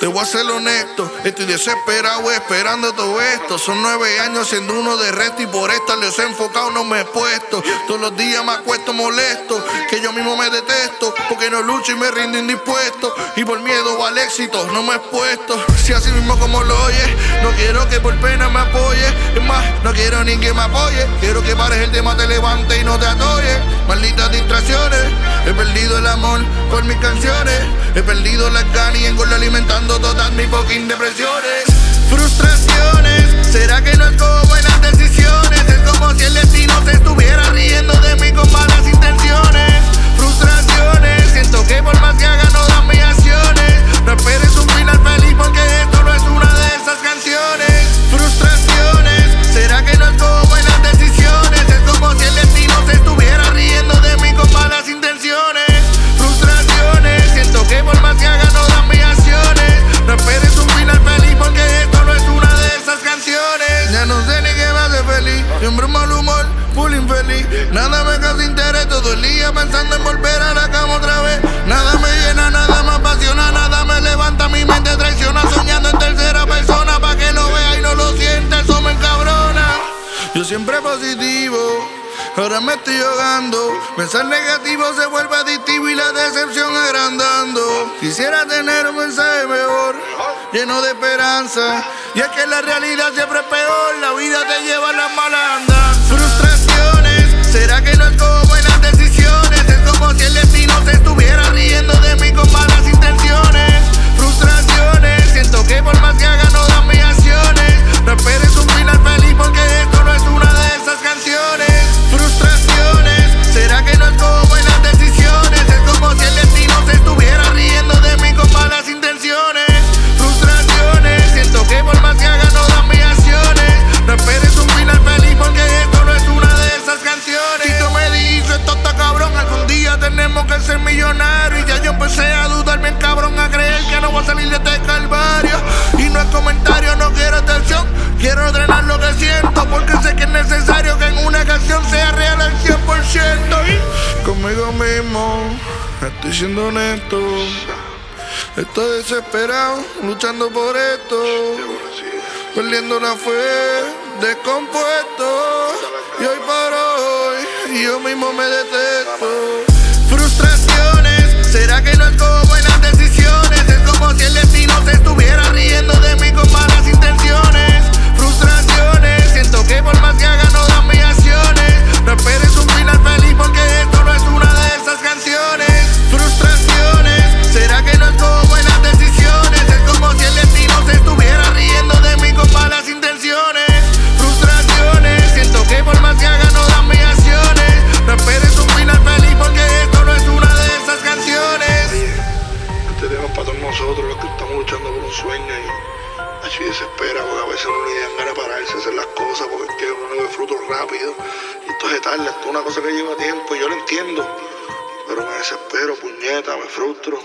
Te voy a ser honesto, estoy desesperado esperando todo esto. Son nueve años siendo uno de resto y por esta les he enfocado, no me he puesto. Todos los días me acuesto molesto, que yo mismo me detesto, porque no lucho y me rindo indispuesto. Y por miedo al éxito no me he puesto. Si así mismo como lo oyes, no quiero que por pena me apoye. Es más, no ni que me apoye. Quiero que pares el tema, te levante y no te atoye. Malditas distracciones, he perdido el amor por mis canciones. He perdido las ganas y engordo alimentando todas mis fucking depresiones. Frustraciones, ¿será que Nada me causa interés todo el día pensando en volver a la cama otra vez. Nada me llena, nada me apasiona, nada me levanta. Mi mente traiciona soñando en tercera persona. Pa' que lo vea y no lo sienta, eso me. Yo siempre positivo. Ahora me estoy ahogando. Pensar negativo se vuelve adictivo y la decepción agrandando. Quisiera tener un mensaje mejor, lleno de esperanza. Y es que la realidad siempre es peor. La vida te lleva a las malas. Frustraciones, ¿será que no estoy siendo honesto. Estoy desesperado, luchando por esto. Perdiendo la fe, descompuesto. Y hoy por hoy, yo mismo me detesto. Porque es que uno no ve frutos rápido. Y esto es tarde, esto es una cosa que lleva tiempo y yo lo entiendo. Pero me desespero, puñeta, me frustro.